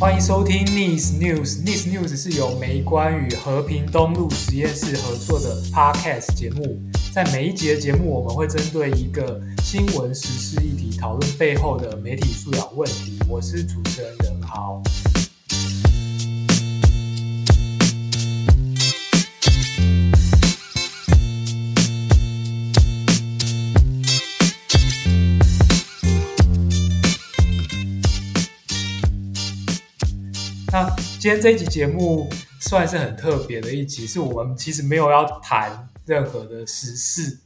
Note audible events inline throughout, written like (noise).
欢迎收听 Nice News。Nice News 是由美观与和平东路实验室合作的 Podcast 节目。在每一集的节目，我们会针对一个新闻时事议题，讨论背后的媒体素养问题。我是主持人任豪。今天这一集节目算是很特别的一集，是我们其实没有要谈任何的时事，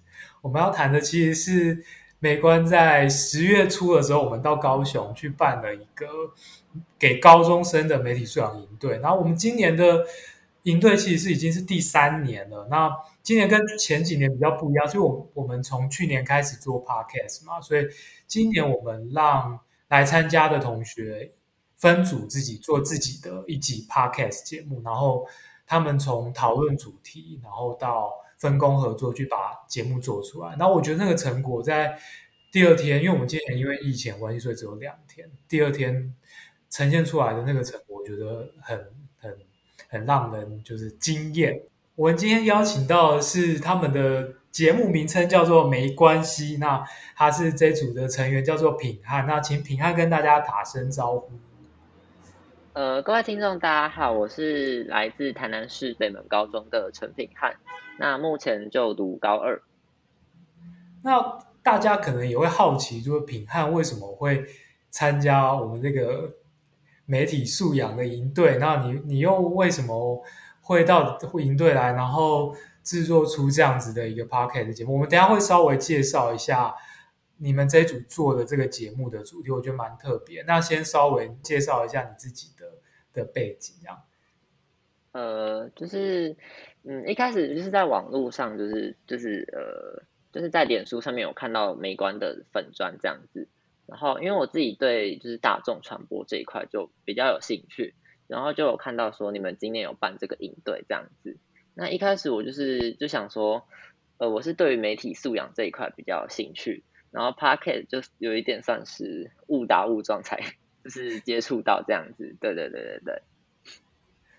我们要谈的其实是美观在十月初的时候，我们到高雄去办了一个给高中生的媒体素养营队。然后我们今年的营队其实是已经是第三年了。那今年跟前几年比较不一样，所以我我们从去年开始做 podcast 嘛，所以今年我们让来参加的同学。分组自己做自己的一集 podcast 节目，然后他们从讨论主题，然后到分工合作去把节目做出来。然后我觉得那个成果在第二天，因为我们今年因为疫情关系，所以只有两天。第二天呈现出来的那个成果，我觉得很很很让人就是惊艳。我们今天邀请到的是他们的节目名称叫做《没关系》，那他是这组的成员叫做品翰，那请品翰跟大家打声招呼。呃，各位听众，大家好，我是来自台南市北门高中的陈品翰，那目前就读高二。那大家可能也会好奇，就是品翰为什么会参加我们这个媒体素养的营队？那你你又为什么会到营队来，然后制作出这样子的一个 podcast 的节目？我们等下会稍微介绍一下。你们这一组做的这个节目的主题，我觉得蛮特别。那先稍微介绍一下你自己的的背景，这样。呃，就是，嗯，一开始就是在网络上，就是就是呃，就是在脸书上面有看到美观的粉专这样子。然后，因为我自己对就是大众传播这一块就比较有兴趣，然后就有看到说你们今年有办这个营队这样子。那一开始我就是就想说，呃，我是对于媒体素养这一块比较有兴趣。然后 Podcast 就有一点算是误打误撞才就是接触到这样子，对对对对对。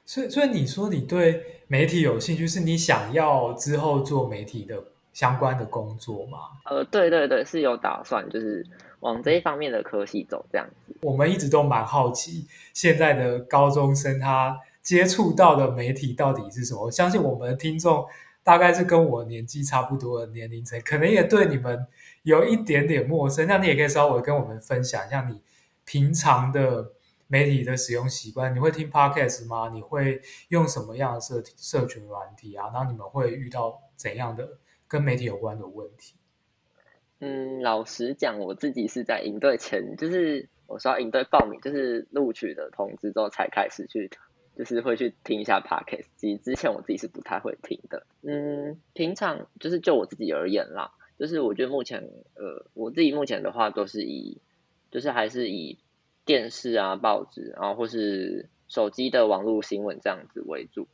所以所以你说你对媒体有兴趣，是你想要之后做媒体的相关的工作吗？呃，对对对，是有打算，就是往这一方面的科系走这样子。我们一直都蛮好奇，现在的高中生他接触到的媒体到底是什么？我相信我们的听众大概是跟我年纪差不多的年龄层，可能也对你们。有一点点陌生，那你也可以稍微跟我们分享一下你平常的媒体的使用习惯。你会听 Podcast 吗？你会用什么样的社社群软体啊？然后你们会遇到怎样的跟媒体有关的问题？嗯，老实讲，我自己是在营队前，就是我说营队报名，就是录取的通知之后才开始去，就是会去听一下 Podcast。其实之前我自己是不太会听的。嗯，平常就是就我自己而言啦。就是我觉得目前，呃，我自己目前的话都是以，就是还是以电视啊、报纸，然后或是手机的网络新闻这样子为主。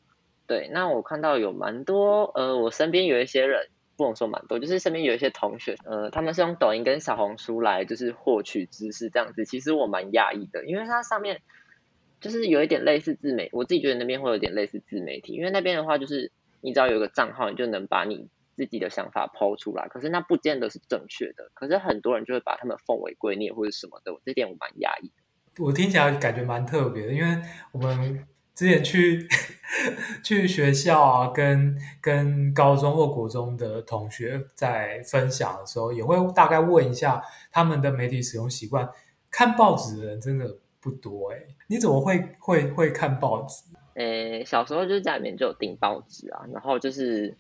对，那我看到有蛮多，呃，我身边有一些人，不能说蛮多，就是身边有一些同学，呃，他们是用抖音跟小红书来就是获取知识这样子。其实我蛮讶异的，因为它上面就是有一点类似自媒，我自己觉得那边会有点类似自媒体，因为那边的话就是你只要有个账号，你就能把你。自己的想法抛出来，可是那不见得是正确的。可是很多人就会把他们奉为圭臬或者什么的，我这点我蛮讶异的。我听起来感觉蛮特别的，因为我们之前去 (laughs) 去学校啊，跟跟高中或国中的同学在分享的时候，也会大概问一下他们的媒体使用习惯。看报纸的人真的不多哎，你怎么会会会看报纸？诶，小时候就是家里面就有订报纸啊，然后就是。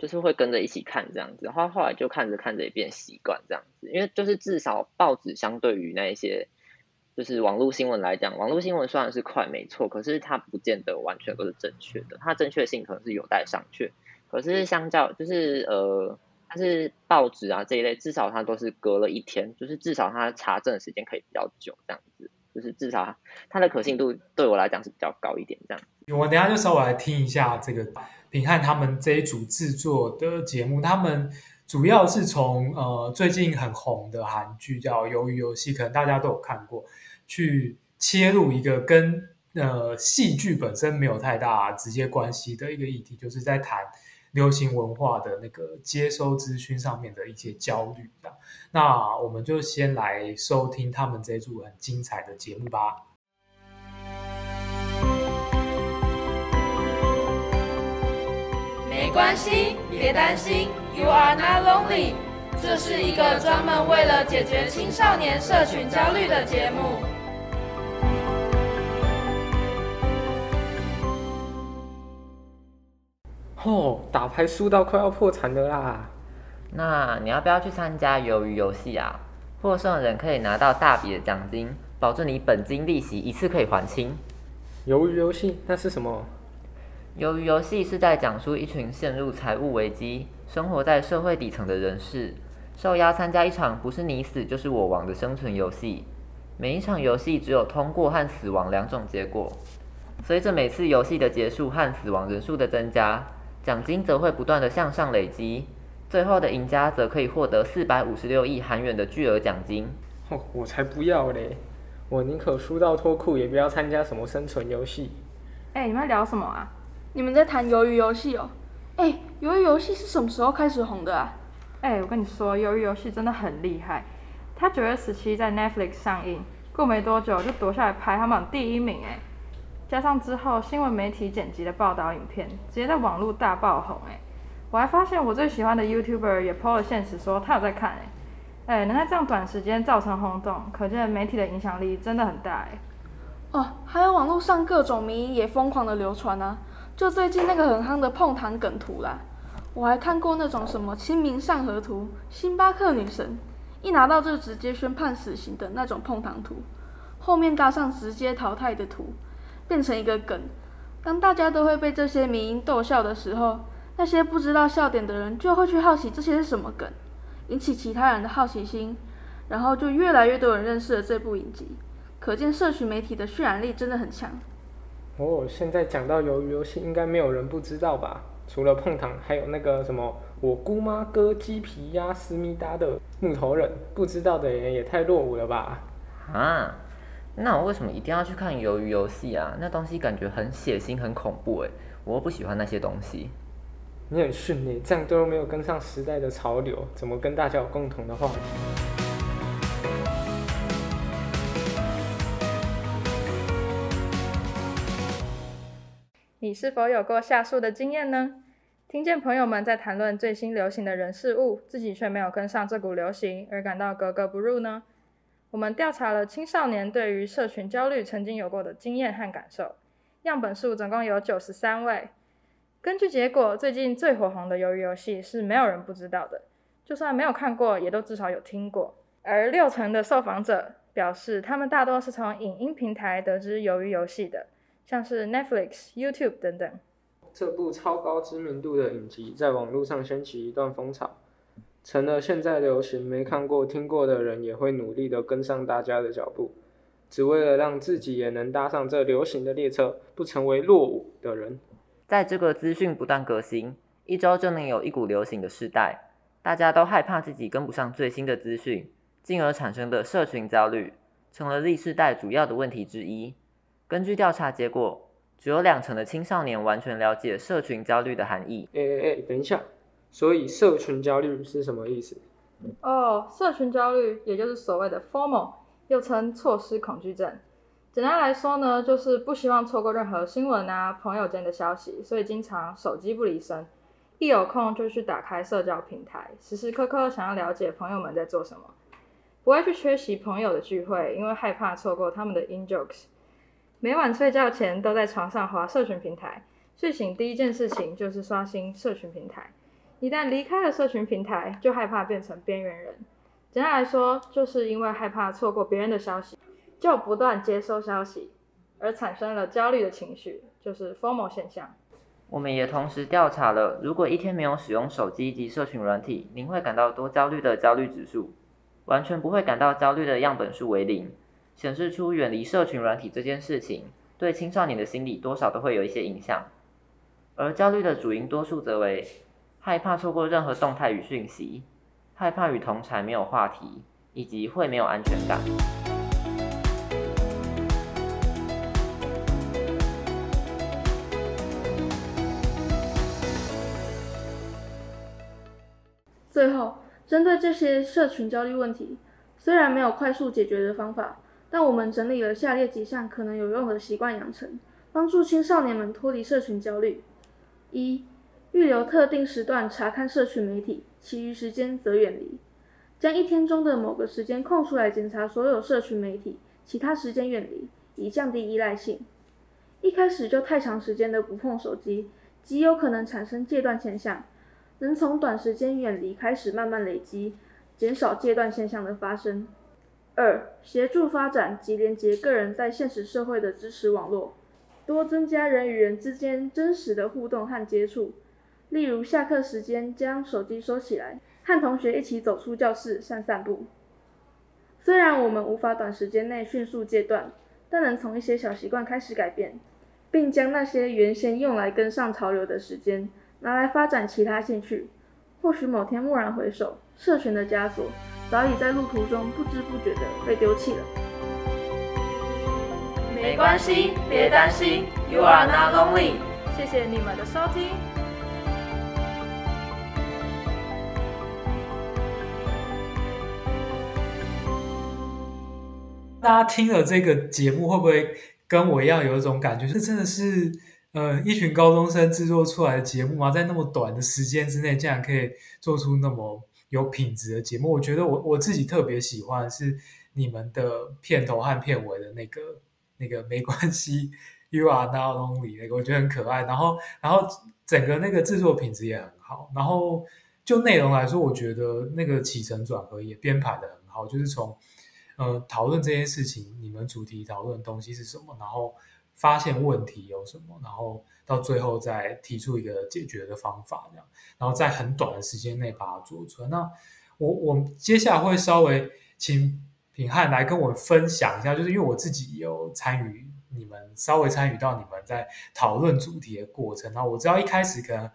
就是会跟着一起看这样子，然后后来就看着看着也变习惯这样子，因为就是至少报纸相对于那一些就是网络新闻来讲，网络新闻虽然是快没错，可是它不见得完全都是正确的，它正确性可能是有待商榷。可是相较就是呃，它是报纸啊这一类，至少它都是隔了一天，就是至少它查证的时间可以比较久这样子，就是至少它的可信度对我来讲是比较高一点这样。我等下就稍微来听一下这个。品翰他们这一组制作的节目，他们主要是从呃最近很红的韩剧叫《鱿鱼游戏》，可能大家都有看过，去切入一个跟呃戏剧本身没有太大直接关系的一个议题，就是在谈流行文化的那个接收资讯上面的一些焦虑。那我们就先来收听他们这一组很精彩的节目吧。没关系，别担心，You are not lonely。这是一个专门为了解决青少年社群焦虑的节目。哦，打牌输到快要破产了啦！那你要不要去参加鱿鱼游戏啊？获胜的人可以拿到大笔的奖金，保证你本金利息一次可以还清。鱿鱼游戏那是什么？鱿鱼游戏是在讲述一群陷入财务危机、生活在社会底层的人士，受邀参加一场不是你死就是我亡的生存游戏。每一场游戏只有通过和死亡两种结果。随着每次游戏的结束和死亡人数的增加，奖金则会不断的向上累积。最后的赢家则可以获得四百五十六亿韩元的巨额奖金。哦，我才不要嘞！我宁可输到脱裤，也不要参加什么生存游戏。哎、欸，你们在聊什么啊？你们在谈鱿鱼游戏哦，哎，鱿鱼游戏是什么时候开始红的啊？哎，我跟你说，鱿鱼游戏真的很厉害。它九月十七在 Netflix 上映，过没多久就夺下来排行榜第一名哎。加上之后新闻媒体剪辑的报道影片，直接在网络大爆红哎。我还发现我最喜欢的 YouTuber 也 PO 了限时说他有在看哎，哎，能在这样短时间造成轰动，可见媒体的影响力真的很大哎。哦，还有网络上各种迷也疯狂的流传啊。就最近那个很夯的碰糖梗图啦，我还看过那种什么清明上河图、星巴克女神一拿到就直接宣判死刑的那种碰糖图，后面搭上直接淘汰的图，变成一个梗。当大家都会被这些迷因逗笑的时候，那些不知道笑点的人就会去好奇这些是什么梗，引起其他人的好奇心，然后就越来越多人认识了这部影集。可见社群媒体的渲染力真的很强。哦，现在讲到鱿鱼游戏，应该没有人不知道吧？除了碰糖，还有那个什么我姑妈割鸡皮压思密达的木头人，不知道的人也太落伍了吧？啊，那我为什么一定要去看鱿鱼游戏啊？那东西感觉很血腥、很恐怖诶，我又不喜欢那些东西。你很逊耶，这样都没有跟上时代的潮流，怎么跟大家有共同的话题？你是否有过下述的经验呢？听见朋友们在谈论最新流行的人事物，自己却没有跟上这股流行，而感到格格不入呢？我们调查了青少年对于社群焦虑曾经有过的经验和感受，样本数总共有九十三位。根据结果，最近最火红的鱿鱼游戏是没有人不知道的，就算没有看过，也都至少有听过。而六成的受访者表示，他们大多是从影音平台得知鱿鱼游戏的。像是 Netflix、YouTube 等等，这部超高知名度的影集在网络上掀起一段风潮，成了现在流行。没看过、听过的人也会努力的跟上大家的脚步，只为了让自己也能搭上这流行的列车，不成为落伍的人。在这个资讯不断革新，一周就能有一股流行的时代，大家都害怕自己跟不上最新的资讯，进而产生的社群焦虑，成了 Z 世代主要的问题之一。根据调查结果，只有两成的青少年完全了解社群焦虑的含义。哎哎哎，等一下，所以社群焦虑是什么意思？哦，社群焦虑也就是所谓的 formal，又称错失恐惧症。简单来说呢，就是不希望错过任何新闻啊、朋友间的消息，所以经常手机不离身，一有空就去打开社交平台，时时刻刻想要了解朋友们在做什么。不会去缺席朋友的聚会，因为害怕错过他们的 in jokes。每晚睡觉前都在床上滑社群平台，睡醒第一件事情就是刷新社群平台。一旦离开了社群平台，就害怕变成边缘人。简单来说，就是因为害怕错过别人的消息，就不断接收消息，而产生了焦虑的情绪，就是 FOMO 现象。我们也同时调查了，如果一天没有使用手机及社群软体，您会感到多焦虑的焦虑指数，完全不会感到焦虑的样本数为零。显示出远离社群软体这件事情，对青少年的心理多少都会有一些影响，而焦虑的主因多数则为害怕错过任何动态与讯息，害怕与同才没有话题，以及会没有安全感。最后，针对这些社群焦虑问题，虽然没有快速解决的方法，但我们整理了下列几项可能有用的习惯养成，帮助青少年们脱离社群焦虑：一、预留特定时段查看社群媒体，其余时间则远离。将一天中的某个时间空出来检查所有社群媒体，其他时间远离，以降低依赖性。一开始就太长时间的不碰手机，极有可能产生戒断现象。能从短时间远离开始，慢慢累积，减少戒断现象的发生。二、协助发展及连接个人在现实社会的支持网络，多增加人与人之间真实的互动和接触。例如，下课时间将手机收起来，和同学一起走出教室散散步。虽然我们无法短时间内迅速戒断，但能从一些小习惯开始改变，并将那些原先用来跟上潮流的时间。拿来发展其他兴趣，或许某天蓦然回首，社群的枷锁早已在路途中不知不觉的被丢弃了。没关系，别担心，You are not lonely。谢谢你们的收听。大家听了这个节目，会不会跟我一样有一种感觉？这真的是。呃，一群高中生制作出来的节目吗，在那么短的时间之内，竟然可以做出那么有品质的节目。我觉得我我自己特别喜欢是你们的片头和片尾的那个那个没关系，You are not lonely 那个，我觉得很可爱。然后然后整个那个制作品质也很好。然后就内容来说，我觉得那个起承转合也编排得很好。就是从呃讨论这件事情，你们主题讨论的东西是什么，然后。发现问题有什么，然后到最后再提出一个解决的方法，这样，然后在很短的时间内把它做出来。那我我接下来会稍微请品汉来跟我分享一下，就是因为我自己有参与你们，稍微参与到你们在讨论主题的过程。然后我知道一开始可能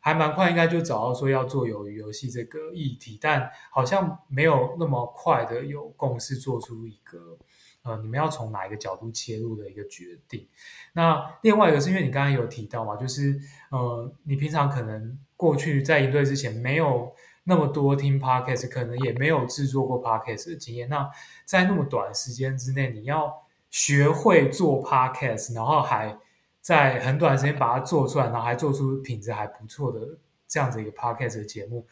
还蛮快，应该就找到说要做鱿鱼游戏这个议题，但好像没有那么快的有共识做出一个。呃，你们要从哪一个角度切入的一个决定？那另外一个是因为你刚刚有提到嘛，就是呃，你平常可能过去在营队之前没有那么多听 podcast，可能也没有制作过 podcast 的经验。那在那么短时间之内，你要学会做 podcast，然后还在很短时间把它做出来，然后还做出品质还不错的这样子一个 podcast 的节目。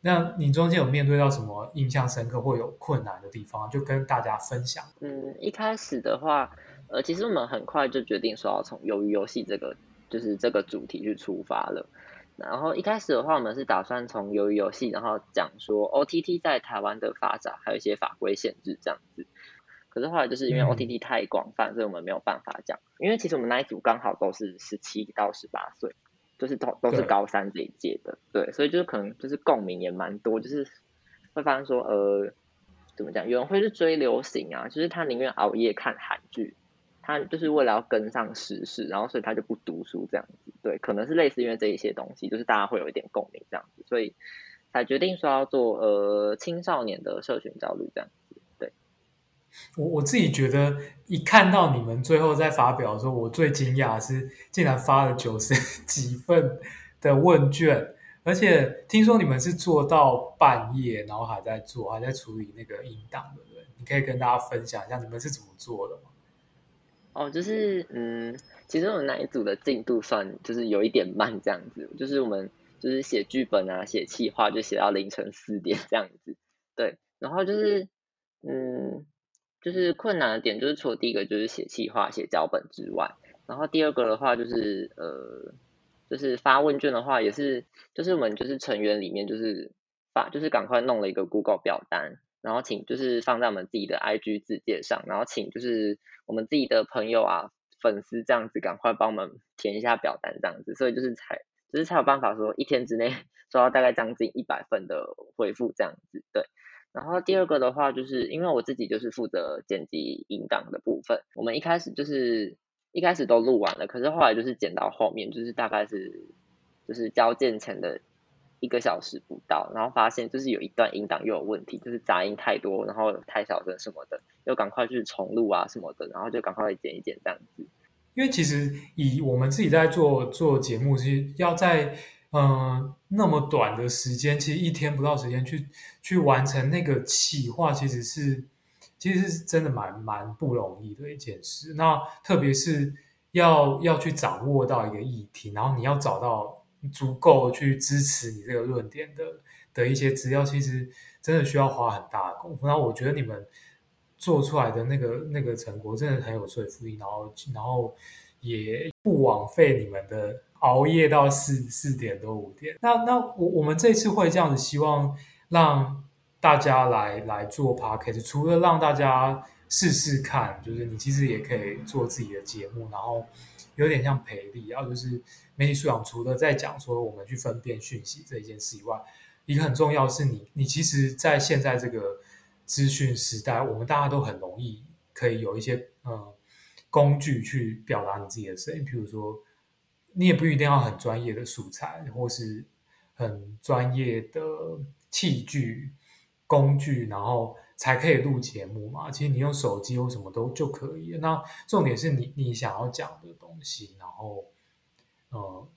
那你中间有面对到什么印象深刻或有困难的地方，就跟大家分享。嗯，一开始的话，呃，其实我们很快就决定说要从鱿鱼游戏这个就是这个主题去出发了。然后一开始的话，我们是打算从鱿鱼游戏，然后讲说 OTT 在台湾的发展，还有一些法规限制这样子。可是后来就是因为 OTT 太广泛，嗯，所以我们没有办法讲。因为其实我们那一组刚好都是十七到十八岁。就是都都是高三这一届的，对，对，所以就是可能就是共鸣也蛮多，就是会发现说，呃，怎么讲？有人会去追流行啊，就是他宁愿熬夜看韩剧，他就是为了要跟上时事，然后所以他就不读书这样子，对，可能是类似因为这一些东西，就是大家会有一点共鸣这样子，所以才决定说要做呃青少年的社群焦虑这样。我我自己觉得，一看到你们最后在发表的时候，我最惊讶是竟然发了九十几份的问卷，而且听说你们是做到半夜，然后还在做，还在处理那个音档，对不对？你可以跟大家分享一下你们是怎么做的吗？哦，就是嗯，其实我们那一组的进度算就是有一点慢，这样子，就是我们就是写剧本啊，写企划就写到凌晨四点这样子，对，然后就是嗯。就是困难的点，就是除了第一个就是写企划、写脚本之外，然后第二个的话就是呃，就是发问卷的话，也是就是我们就是成员里面就是发，就是赶快弄了一个 Google 表单，然后请就是放在我们自己的 IG 自介上，然后请就是我们自己的朋友啊、粉丝这样子赶快帮我们填一下表单这样子，所以就是才就是才有办法说一天之内 (laughs) 收到大概将近一百份的回复这样子，对。然后第二个的话，就是因为我自己就是负责剪辑音档的部分，我们一开始就是一开始都录完了，可是后来就是剪到后面，就是大概是就是交件前的一个小时不到，然后发现就是有一段音档又有问题，就是杂音太多，然后太小声什么的，又赶快去重录啊什么的，然后就赶快剪一剪这样子。因为其实以我们自己在做做节目，其实要在、呃，那么短的时间，其实一天不到时间去去完成那个企划，其实是其实是真的蛮蛮不容易的一件事。那特别是要要去掌握到一个议题，然后你要找到足够去支持你这个论点的的一些资料，其实真的需要花很大的功夫。那我觉得你们做出来的那个那个成果真的很有说服力，然后然后也不枉费你们的。熬夜到四四点多五点，那那我我们这次会这样子，希望让大家来来做 podcast，除了让大家试试看，就是你其实也可以做自己的节目，然后有点像培力，然后就是媒体素养，除了在讲说我们去分辨讯息这一件事以外，一个很重要是你你其实，在现在这个资讯时代，我们大家都很容易可以有一些嗯工具去表达你自己的声音，譬如说。你也不一定要很专业的素材，或是很专业的器具、工具，然后才可以录节目嘛。其实你用手机或什么都就可以。那重点是你你想要讲的东西，然后呃，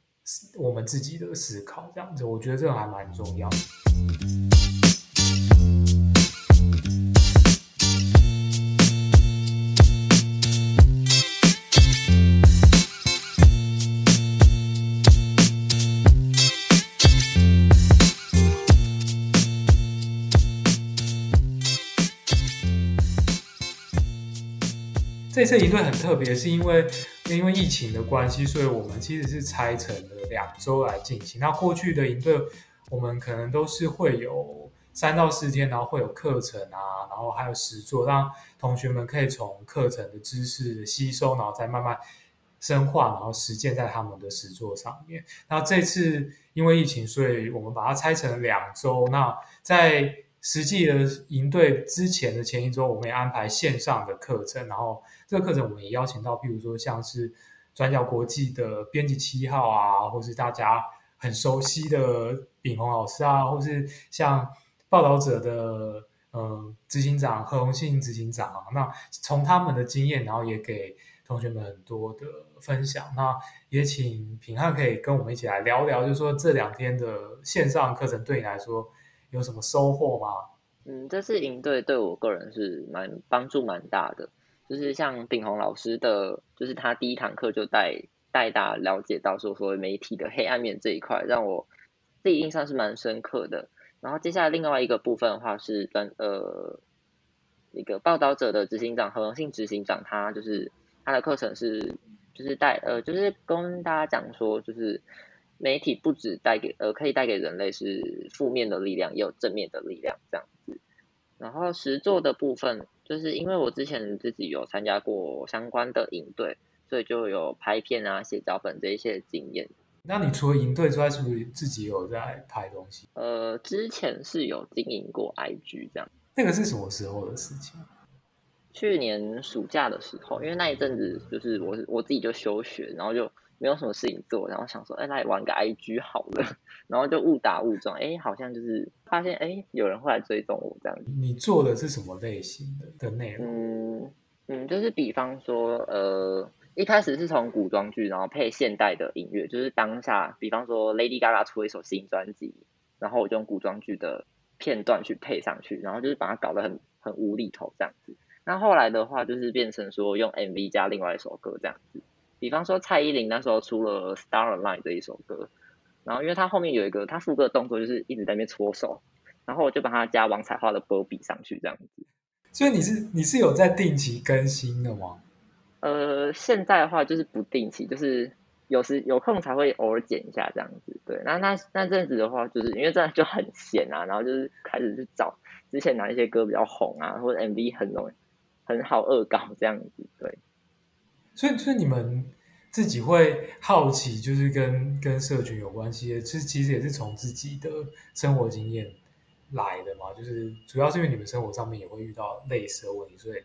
我们自己的思考这样子，我觉得这个还蛮重要。这次营队很特别，是因为因为疫情的关系，所以我们其实是拆成了两周来进行。那过去的营队，我们可能都是会有三到四天，然后会有课程啊，然后还有实作，让同学们可以从课程的知识吸收，然后再慢慢深化，然后实践在他们的实作上面。那这次因为疫情，所以我们把它拆成了两周。那在实际的营队之前的前一周，我们也安排线上的课程，然后这个课程我们也邀请到，譬如说像是转角国际的编辑七号啊，或是大家很熟悉的秉宏老师啊，或是像报道者的呃执行长何荣信执行长啊，那从他们的经验，然后也给同学们很多的分享。那也请品翰可以跟我们一起来聊聊，就是说这两天的线上课程对你来说。有什么收获吗？嗯，这次营队对我个人是蛮帮助蛮大的，就是像秉宏老师的，就是他第一堂课就带带大家了解到说所谓媒体的黑暗面这一块，让我自己印象是蛮深刻的。然后接下来另外一个部分的话是跟呃一个报道者的执行长何荣幸执行长，他就是他的课程是就是带呃就是跟大家讲说就是。媒体不只带给呃，可以带给人类是负面的力量，也有正面的力量这样子。然后实作的部分，就是因为我之前自己有参加过相关的营队，所以就有拍片啊、写脚本这一些经验。那你除了营队之外，是不是自己有在拍东西？呃，之前是有经营过 IG 这样。那个是什么时候的事情？去年暑假的时候，因为那一阵子就是我我自己就休学，然后就。没有什么事情做，然后想说，哎，来玩个 IG 好了，然后就误打误撞，哎，好像就是发现，哎，有人会来追踪我这样子。你做的是什么类型的的内容？嗯嗯，就是比方说，呃，一开始是从古装剧，然后配现代的音乐，就是当下，比方说 Lady Gaga 出了一首新专辑，然后我就用古装剧的片段去配上去，然后就是把它搞得很很无厘头这样子。那后来的话，就是变成说用 MV 加另外一首歌这样子。比方说蔡依林那时候出了《Starline》这一首歌，然后因为他后面有一个他副歌的动作，就是一直在那边搓手，然后我就把它加王彩桦的波比上去这样子。所以你是你是有在定期更新的吗？呃，现在的话就是不定期，就是有时有空才会偶尔剪一下这样子。对，那那那阵子的话，就是因为这样就很闲啊，然后就是开始去找之前哪一些歌比较红啊，或者 MV 很容易很好恶搞这样子，对。所以，所以你们自己会好奇，就是跟跟社群有关系的，其实其实也是从自己的生活经验来的嘛。就是主要是因为你们生活上面也会遇到类似的问题，所以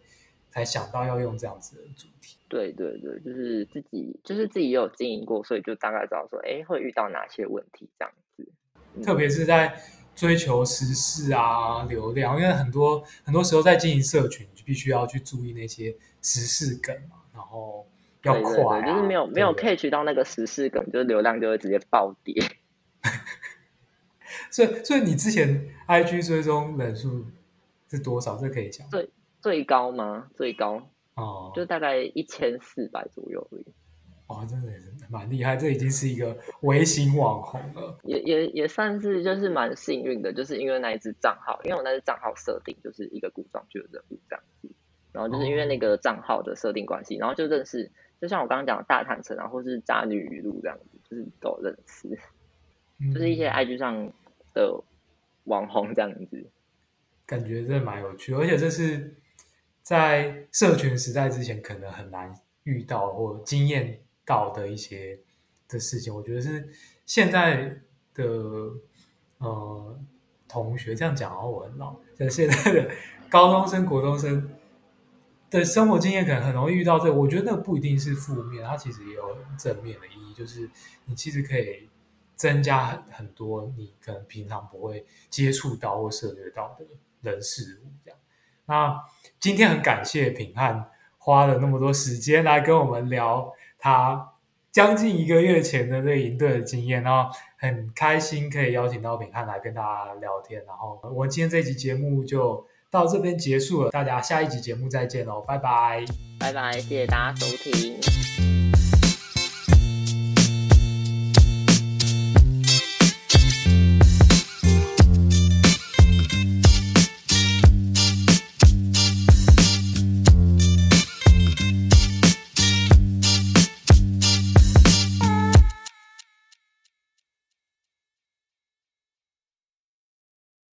才想到要用这样子的主题。对对对，就是自己就是自己也有经营过，所以就大概知道说，哎，会遇到哪些问题这样子。嗯、特别是在追求时事啊、流量，因为很多很多时候在经营社群，就必须要去注意那些时事梗嘛。然后要快、啊，对对对，就是没有没有 catch 到那个时事梗，就是流量就会直接暴跌。(laughs) 所以所以你之前 IG 追踪人数是多少？这可以讲最最高吗？最高哦，就大概一千四百左右而已。哦，真的也是蛮厉害，这已经是一个微型网红了。也也也算是就是蛮幸运的，就是因为那一只账号，因为我那只账号设定就是一个古装剧的人物这样子，然后就是因为那个账号的设定关系，然后就认识，就像我刚刚讲的大坦诚啊，或是渣女语录这样子，就是都认识，(laughs) 就是一些 IG 上的网红这样子，感觉真的蛮有趣，而且这是在社群时代之前可能很难遇到或经验到的一些的事情，我觉得是现在的呃同学这样讲，哦，我很老，像现在的 (laughs) 高中生、国中生的生活经验，可能很容易遇到这。我觉得那不一定是负面，它其实也有正面的意义，就是你其实可以增加很很多你可能平常不会接触到或涉猎到的人事物。这样，那今天很感谢品汉花了那么多时间来跟我们聊。他将近一个月前的这个营队的经验，然后很开心可以邀请到品汉来跟大家聊天。然后我今天这集节目就到这边结束了，大家下一集节目再见喽，拜拜，拜拜，谢谢大家收听。